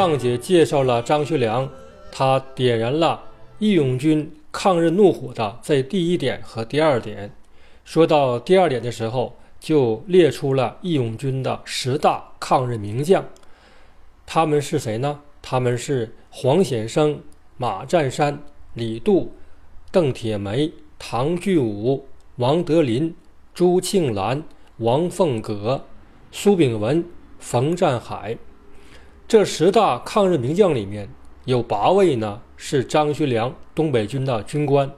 上节介绍了张学良，他点燃了义勇军抗日怒火的这第一点和第二点。说到第二点的时候，就列出了义勇军的十大抗日名将。他们是谁呢？他们是黄显生、马占山、李杜、邓铁梅、唐巨武、王德林、朱庆澜、王凤阁、苏炳文、冯占海。这十大抗日名将里面有八位呢是张学良东北军的军官，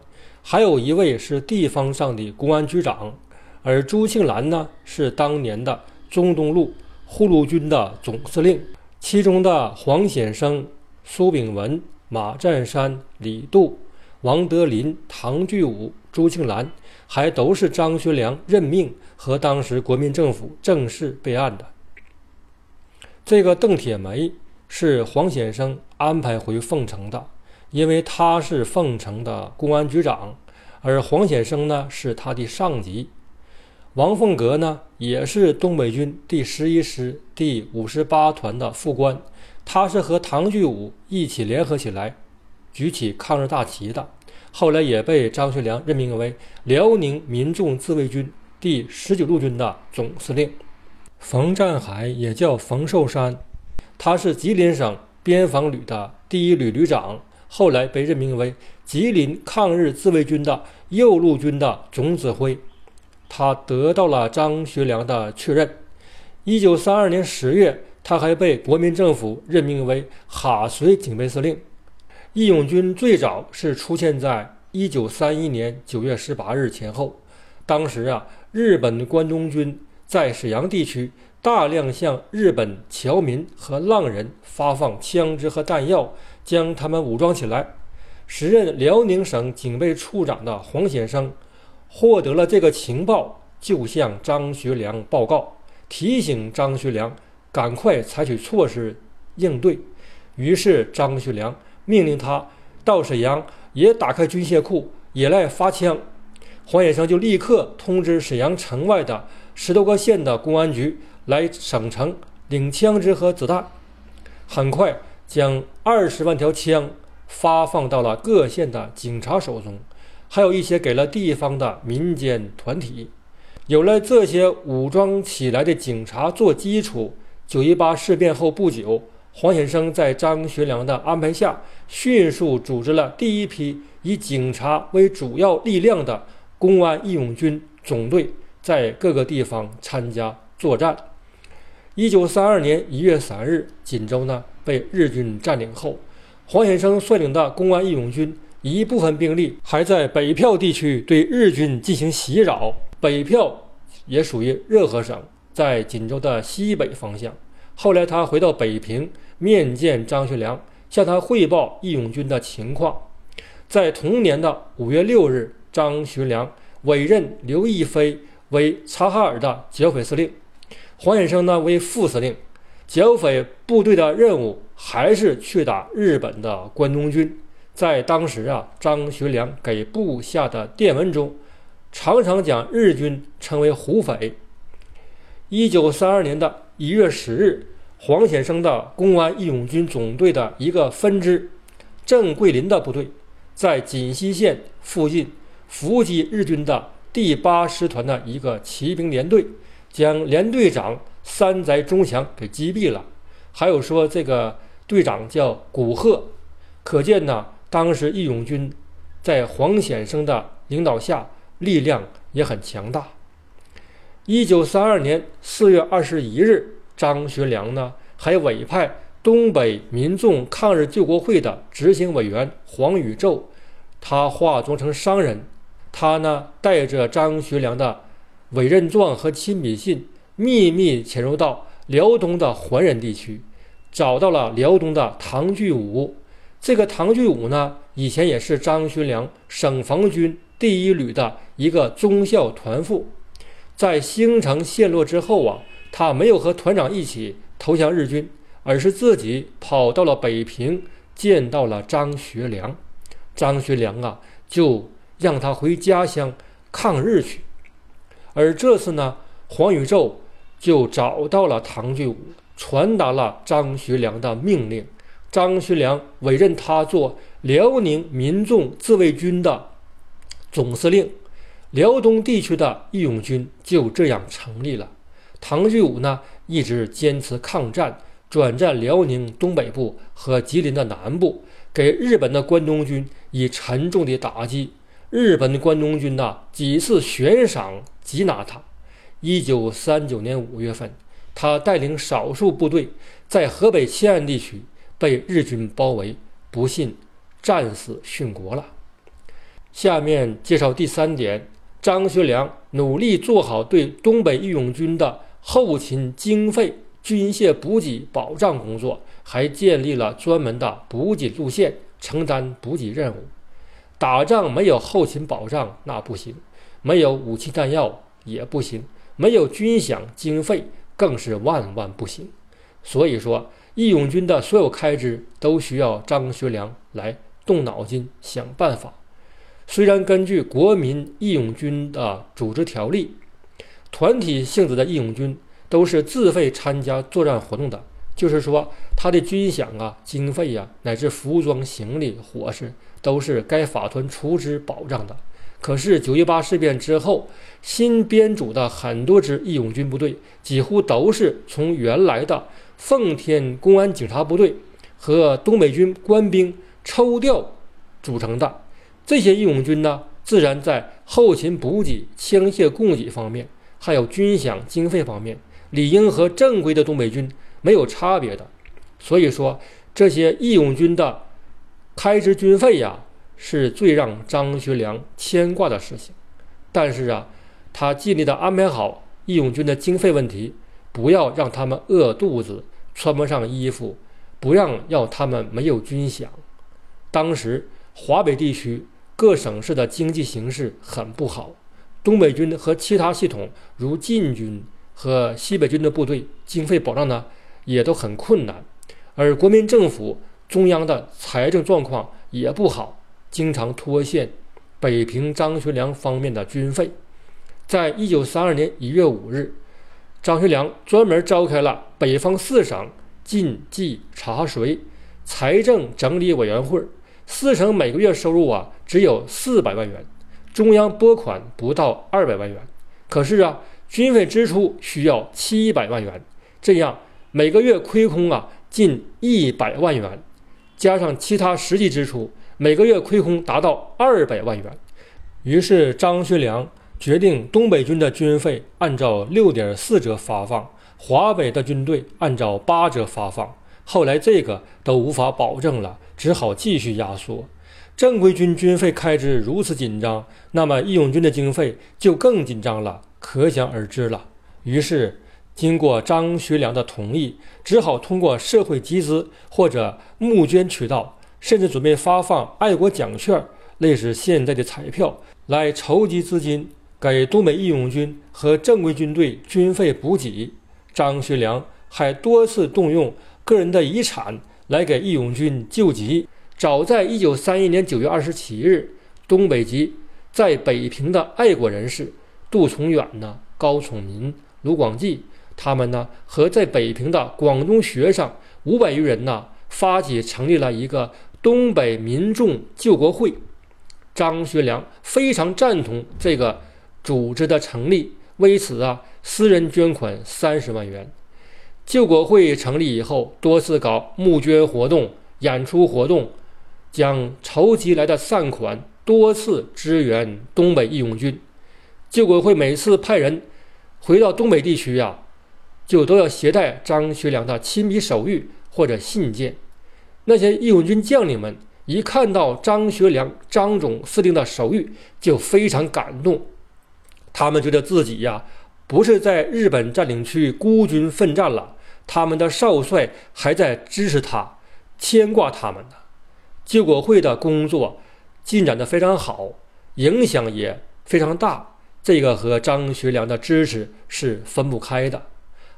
还有一位是地方上的公安局长，而朱庆澜呢是当年的中东路护路军的总司令。其中的黄显生、苏炳文、马占山、李杜、王德林、唐巨武、朱庆澜，还都是张学良任命和当时国民政府正式备案的。这个邓铁梅是黄显生安排回凤城的，因为他是凤城的公安局长，而黄显生呢是他的上级。王凤阁呢也是东北军第十一师第五十八团的副官，他是和唐巨武一起联合起来举起抗日大旗的，后来也被张学良任命为辽宁民众自卫军第十九路军的总司令。冯占海也叫冯寿山，他是吉林省边防旅的第一旅旅长，后来被任命为吉林抗日自卫军的右路军的总指挥。他得到了张学良的确认。一九三二年十月，他还被国民政府任命为哈绥警备司令。义勇军最早是出现在一九三一年九月十八日前后，当时啊，日本关东军。在沈阳地区，大量向日本侨民和浪人发放枪支和弹药，将他们武装起来。时任辽宁省警备处长的黄显生获得了这个情报，就向张学良报告，提醒张学良赶快采取措施应对。于是张学良命令他到沈阳也打开军械库，也来发枪。黄显生就立刻通知沈阳城外的。十多个县的公安局来省城领枪支和子弹，很快将二十万条枪发放到了各县的警察手中，还有一些给了地方的民间团体。有了这些武装起来的警察做基础，九一八事变后不久，黄显生在张学良的安排下，迅速组织了第一批以警察为主要力量的公安义勇军总队。在各个地方参加作战。一九三二年一月三日，锦州呢被日军占领后，黄显生率领的公安义勇军一部分兵力还在北票地区对日军进行袭扰。北票也属于热河省，在锦州的西北方向。后来他回到北平面见张学良，向他汇报义勇军的情况。在同年的五月六日，张学良委任刘亦菲。为察哈尔的剿匪司令，黄显生呢为副司令。剿匪部队的任务还是去打日本的关东军。在当时啊，张学良给部下的电文中，常常将日军称为虎匪。一九三二年的一月十日，黄显生的公安义勇军总队的一个分支郑桂林的部队，在锦西县附近伏击日军的。第八师团的一个骑兵连队，将连队长三宅忠祥给击毙了。还有说这个队长叫古贺，可见呢，当时义勇军在黄显生的领导下，力量也很强大。一九三二年四月二十一日，张学良呢还委派东北民众抗日救国会的执行委员黄宇宙，他化妆成商人。他呢，带着张学良的委任状和亲笔信，秘密潜入到辽东的桓仁地区，找到了辽东的唐巨武。这个唐巨武呢，以前也是张学良省防军第一旅的一个中校团副。在兴城陷落之后啊，他没有和团长一起投降日军，而是自己跑到了北平，见到了张学良。张学良啊，就。让他回家乡抗日去，而这次呢，黄宇宙就找到了唐巨武，传达了张学良的命令。张学良委任他做辽宁民众自卫军的总司令，辽东地区的义勇军就这样成立了。唐巨武呢，一直坚持抗战，转战辽宁东北部和吉林的南部，给日本的关东军以沉重的打击。日本关东军呐，几次悬赏缉拿他。一九三九年五月份，他带领少数部队在河北西安地区。被日军包围，不幸战死殉国了。下面介绍第三点：张学良努力做好对东北义勇军的后勤经费、军械补给保障工作，还建立了专门的补给路线，承担补给任务。打仗没有后勤保障那不行，没有武器弹药也不行，没有军饷经费更是万万不行。所以说。义勇军的所有开支都需要张学良来动脑筋想办法。虽然根据国民义勇军的组织条例，团体性质的义勇军都是自费参加作战活动的，就是说他的军饷啊、经费呀，乃至服装、行李、伙食，都是该法团出资保障的。可是九一八事变之后，新编组的很多支义勇军部队，几乎都是从原来的。奉天公安警察部队和东北军官兵抽调组成的这些义勇军呢，自然在后勤补给、枪械供给方面，还有军饷经费方面，理应和正规的东北军没有差别的。所以说，这些义勇军的开支军费呀，是最让张学良牵挂的事情。但是啊，他尽力的安排好义勇军的经费问题，不要让他们饿肚子。穿不上衣服，不让要他们没有军饷。当时华北地区各省市的经济形势很不好，东北军和其他系统如晋军和西北军的部队经费保障呢也都很困难，而国民政府中央的财政状况也不好，经常拖欠北平张学良方面的军费。在一九三二年一月五日。张学良专门召开了北方四省晋冀查随财政整理委员会，四省每个月收入啊只有四百万元，中央拨款不到二百万元，可是啊军费支出需要七百万元，这样每个月亏空啊近一百万元，加上其他实际支出，每个月亏空达到二百万元。于是张学良。决定东北军的军费按照六点四折发放，华北的军队按照八折发放。后来这个都无法保证了，只好继续压缩。正规军军费开支如此紧张，那么义勇军的经费就更紧张了，可想而知了。于是，经过张学良的同意，只好通过社会集资或者募捐渠道，甚至准备发放爱国奖券，类似现在的彩票，来筹集资金。给东北义勇军和正规军队军费补给，张学良还多次动用个人的遗产来给义勇军救急。早在一九三一年九月二十七日，东北籍在北平的爱国人士杜从远呢、高崇民、卢广记，他们呢和在北平的广东学生五百余人呢，发起成立了一个东北民众救国会。张学良非常赞同这个。组织的成立，为此啊，私人捐款三十万元。救国会成立以后，多次搞募捐活动、演出活动，将筹集来的善款多次支援东北义勇军。救国会每次派人回到东北地区呀，就都要携带张学良的亲笔手谕或者信件。那些义勇军将领们一看到张学良张总司令的手谕，就非常感动。他们觉得自己呀，不是在日本占领区孤军奋战了，他们的少帅还在支持他，牵挂他们呢。救国会的工作进展得非常好，影响也非常大。这个和张学良的支持是分不开的。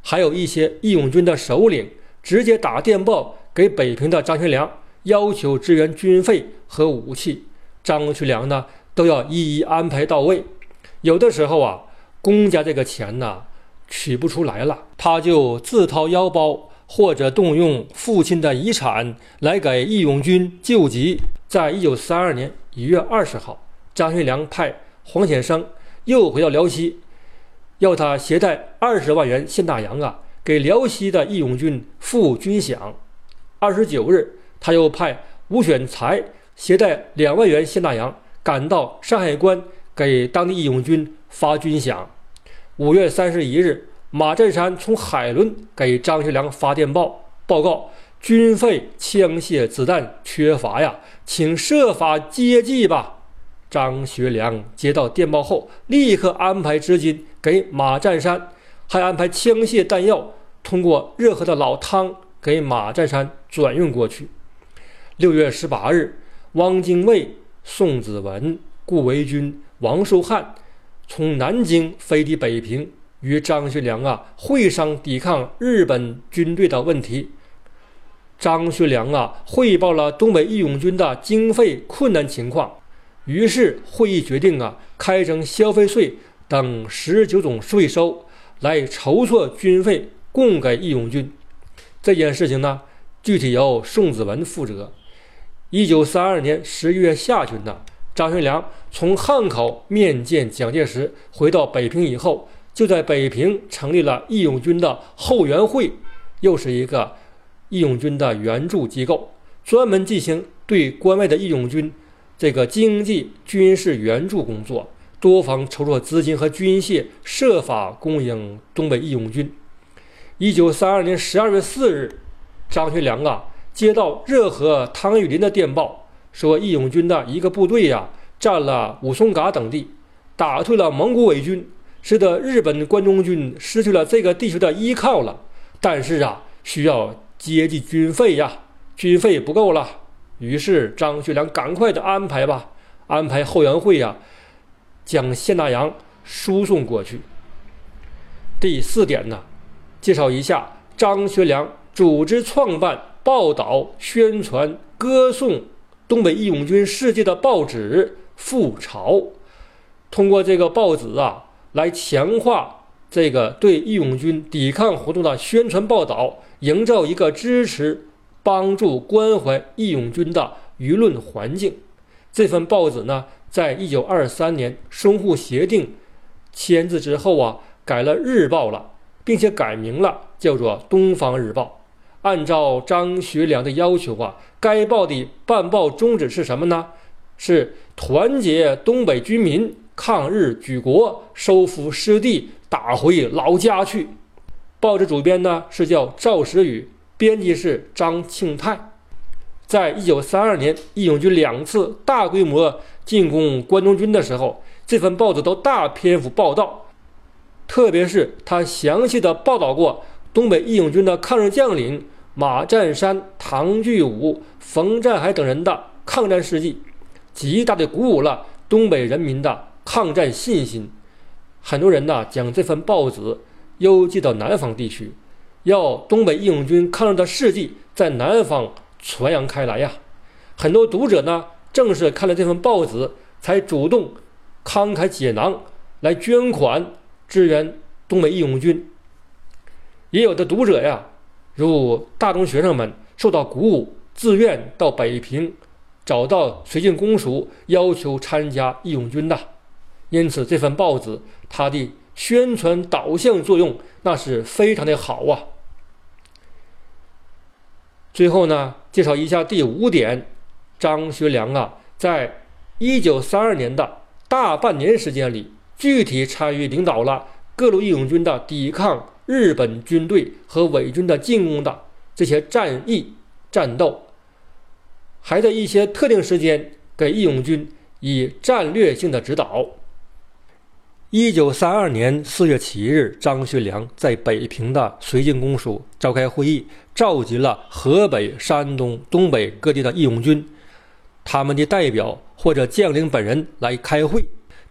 还有一些义勇军的首领直接打电报给北平的张学良，要求支援军费和武器，张学良呢都要一一安排到位。有的时候啊，公家这个钱呢取不出来了，他就自掏腰包或者动用父亲的遗产来给义勇军救急。在一九三二年一月二十号，张学良派黄显生又回到辽西，要他携带二十万元现大洋啊，给辽西的义勇军付军饷。二十九日，他又派吴选才携带两万元现大洋赶到山海关，给当地义勇军发军饷。五月三十一日。马占山从海伦给张学良发电报，报告军费、枪械、子弹缺乏呀，请设法接济吧。张学良接到电报后，立刻安排资金给马占山，还安排枪械弹药通过热河的老汤给马占山转运过去。六月十八日，汪精卫、宋子文、顾维钧、王寿汉从南京飞抵北平。与张学良啊会商抵抗日本军队的问题。张学良啊汇报了东北义勇军的经费困难情况，于是会议决定啊开征消费税等十九种税收，来筹措军费供给义勇军。这件事情呢，具体由宋子文负责。一九三二年十一月下旬呢，张学良从汉口面见蒋介石，回到北平以后。就在北平成立了义勇军的后援会，又是一个义勇军的援助机构，专门进行对关外的义勇军这个经济军事援助工作，多方筹措资金和军械，设法供应东北义勇军。一九三二年十二月四日，张学良啊接到热河汤玉麟的电报，说义勇军的一个部队呀占了武松嘎等地，打退了蒙古伪军。使得日本关东军失去了这个地区的依靠了，但是啊，需要接济军费呀，军费不够了。于是张学良赶快的安排吧，安排后援会呀，将现大洋输送过去。第四点呢，介绍一下张学良组织创办、报道、宣传、歌颂东北义勇军事迹的报纸《复朝》，通过这个报纸啊。来强化这个对义勇军抵抗活动的宣传报道，营造一个支持、帮助、关怀义勇军的舆论环境。这份报纸呢，在一九二三年淞沪协定签字之后啊，改了日报了，并且改名了，叫做《东方日报》。按照张学良的要求啊，该报的办报宗旨是什么呢？是团结东北军民。抗日举国，收复失地，打回老家去。报纸主编呢是叫赵时宇，编辑是张庆泰。在一九三二年，义勇军两次大规模进攻关东军的时候，这份报纸都大篇幅报道，特别是他详细的报道过东北义勇军的抗日将领马占山、唐聚武、冯占海等人的抗战事迹，极大的鼓舞了东北人民的。抗战信心，很多人呢将这份报纸邮寄到南方地区，要东北义勇军抗日的事迹在南方传扬开来呀。很多读者呢正是看了这份报纸，才主动慷慨解囊来捐款支援东北义勇军。也有的读者呀，如大中学生们受到鼓舞，自愿到北平找到绥靖公署，要求参加义勇军的。因此，这份报纸它的宣传导向作用那是非常的好啊。最后呢，介绍一下第五点：张学良啊，在一九三二年的大半年时间里，具体参与领导了各路义勇军的抵抗日本军队和伪军的进攻的这些战役战斗，还在一些特定时间给义勇军以战略性的指导。一九三二年四月七日，张学良在北平的绥靖公署召开会议，召集了河北、山东、东北各地的义勇军，他们的代表或者将领本人来开会。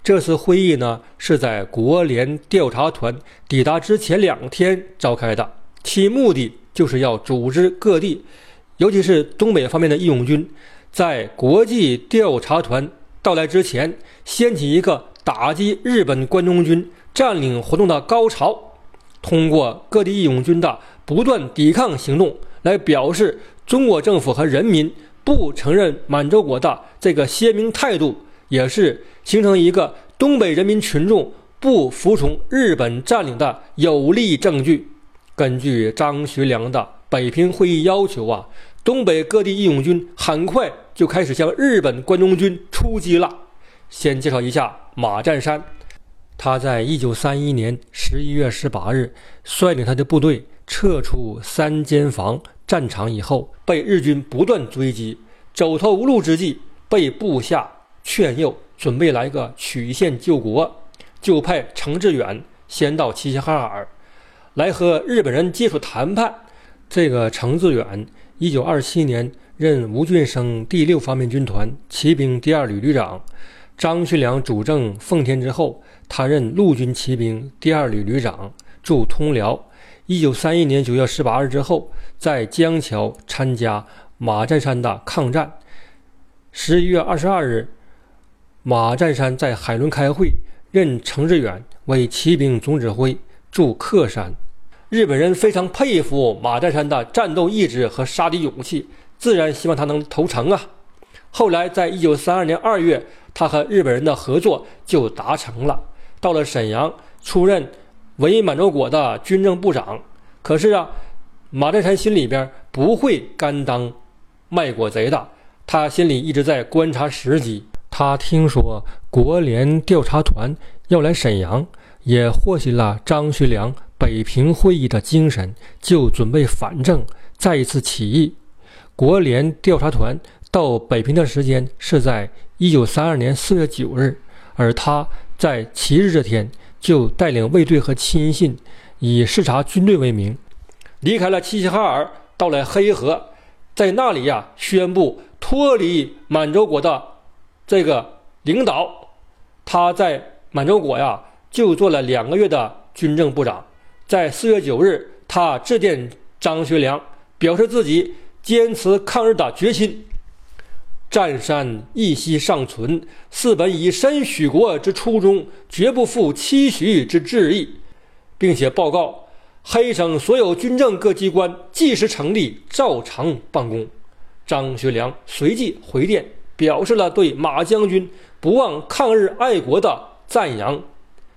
这次会议呢，是在国联调查团抵达之前两天召开的，其目的就是要组织各地，尤其是东北方面的义勇军，在国际调查团到来之前，掀起一个。打击日本关东军占领活动的高潮，通过各地义勇军的不断抵抗行动，来表示中国政府和人民不承认满洲国的这个鲜明态度，也是形成一个东北人民群众不服从日本占领的有力证据。根据张学良的北平会议要求啊，东北各地义勇军很快就开始向日本关东军出击了。先介绍一下马占山。他在一九三一年十一月十八日率领他的部队撤出三间房战场以后，被日军不断追击，走投无路之际，被部下劝诱，准备来个曲线救国，就派程志远先到齐齐哈尔来和日本人接触谈判。这个程志远，一九二七年任吴俊升第六方面军团骑兵第二旅旅长。张学良主政奉天之后，他任陆军骑兵第二旅旅长，驻通辽。一九三一年九月十八日之后，在江桥参加马占山的抗战。十一月二十二日，马占山在海伦开会，任程志远为骑兵总指挥，驻克山。日本人非常佩服马占山的战斗意志和杀敌勇气，自然希望他能投诚啊。后来，在一九三二年二月。他和日本人的合作就达成了。到了沈阳，出任伪满洲国的军政部长。可是啊，马占山心里边不会甘当卖国贼的，他心里一直在观察时机。他听说国联调查团要来沈阳，也获悉了张学良北平会议的精神，就准备反正，再一次起义。国联调查团到北平的时间是在。一九三二年四月九日，而他在七日这天就带领卫队和亲信，以视察军队为名，离开了齐齐哈尔，到了黑河，在那里呀，宣布脱离满洲国的这个领导。他在满洲国呀，就做了两个月的军政部长。在四月九日，他致电张学良，表示自己坚持抗日的决心。占山一息尚存，四本以身许国之初衷，绝不负期许之志意，并且报告黑省所有军政各机关即时成立，照常办公。张学良随即回电，表示了对马将军不忘抗日爱国的赞扬，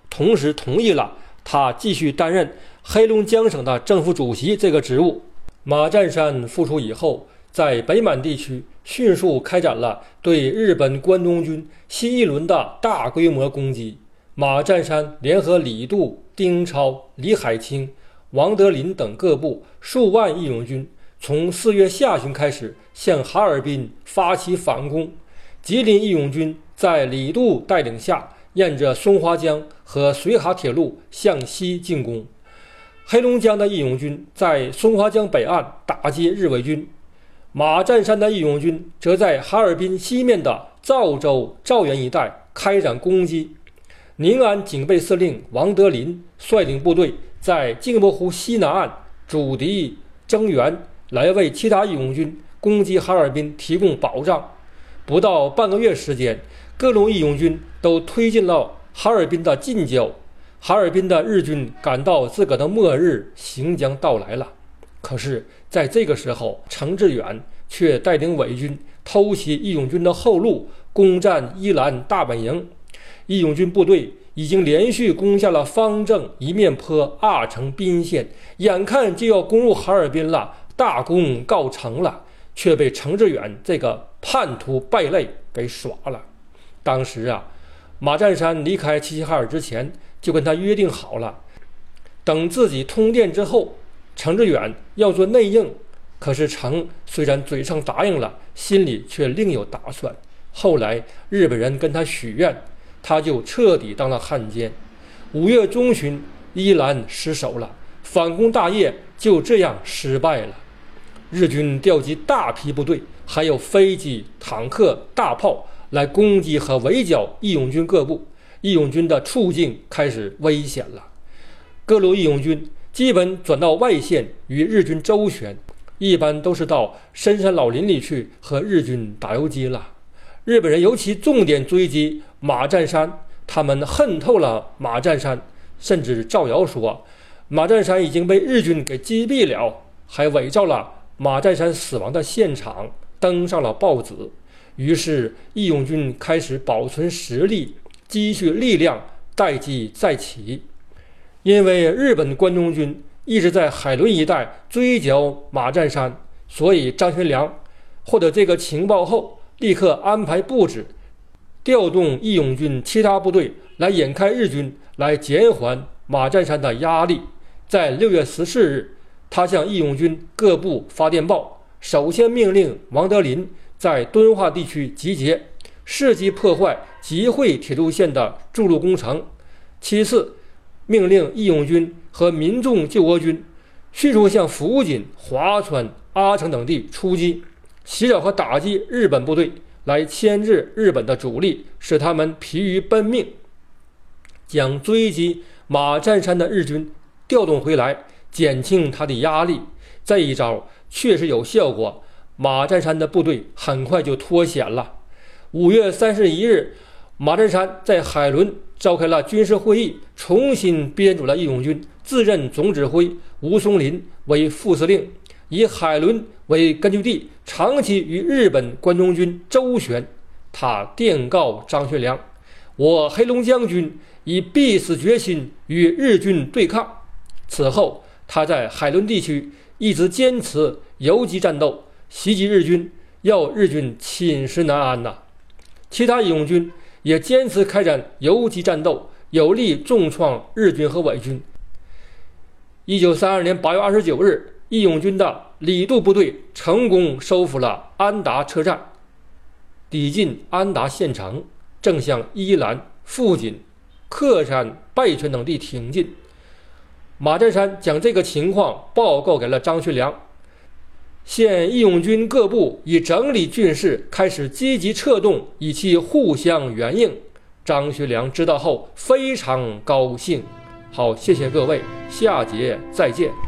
同时同意了他继续担任黑龙江省的政府主席这个职务。马占山复出以后，在北满地区。迅速开展了对日本关东军新一轮的大规模攻击。马占山联合李杜、丁超、李海清、王德林等各部数万义勇军，从四月下旬开始向哈尔滨发起反攻。吉林义勇军在李杜带领下，沿着松花江和绥哈铁路向西进攻。黑龙江的义勇军在松花江北岸打击日伪军。马占山的义勇军则在哈尔滨西面的赵州、赵源一带开展攻击。宁安警备司令王德林率领部队在镜泊湖西南岸阻敌增援，来为其他义勇军攻击哈尔滨提供保障。不到半个月时间，各路义勇军都推进了哈尔滨的近郊。哈尔滨的日军感到自个的末日行将到来了。可是，在这个时候，程志远却带领伪军偷袭义勇军的后路，攻占伊兰大本营。义勇军部队已经连续攻下了方正、一面坡、阿城、宾县，眼看就要攻入哈尔滨了，大功告成了，却被程志远这个叛徒败类给耍了。当时啊，马占山离开齐齐哈尔之前，就跟他约定好了，等自己通电之后。程志远要做内应，可是程虽然嘴上答应了，心里却另有打算。后来日本人跟他许愿，他就彻底当了汉奸。五月中旬，伊兰失守了，反攻大业就这样失败了。日军调集大批部队，还有飞机、坦克、大炮来攻击和围剿义勇军各部，义勇军的处境开始危险了。各路义勇军。基本转到外线与日军周旋，一般都是到深山老林里去和日军打游击了。日本人尤其重点追击马占山，他们恨透了马占山，甚至造谣说马占山已经被日军给击毙了，还伪造了马占山死亡的现场，登上了报纸。于是义勇军开始保存实力，积蓄力量，待机再起。因为日本关东军一直在海伦一带追剿马占山，所以张学良获得这个情报后，立刻安排布置，调动义勇军其他部队来引开日军，来减缓马占山的压力。在六月十四日，他向义勇军各部发电报，首先命令王德林。在敦化地区集结，伺机破坏集会铁路线的筑路工程。其次，命令义勇军和民众救国军迅速向福井、华川、阿城等地出击，袭扰和打击日本部队，来牵制日本的主力，使他们疲于奔命。将追击马占山的日军调动回来，减轻他的压力。这一招确实有效果。马占山的部队很快就脱险了。五月三十一日，马占山在海伦召开了军事会议，重新编组了义勇军，自任总指挥，吴松林为副司令，以海伦为根据地，长期与日本关东军周旋。他电告张学良：“我黑龙江军以必死决心与日军对抗。”此后，他在海伦地区一直坚持游击战斗。袭击日军，要日军寝食难安呐！其他义勇军也坚持开展游击战斗，有力重创日军和伪军。一九三二年八月二十九日，义勇军的李渡部队成功收复了安达车站，抵近安达县城，正向伊兰、富锦、克山、拜泉等地挺进。马占山将这个情况报告给了张学良。现义勇军各部已整理军事，开始积极策动，以期互相援应。张学良知道后非常高兴。好，谢谢各位，下节再见。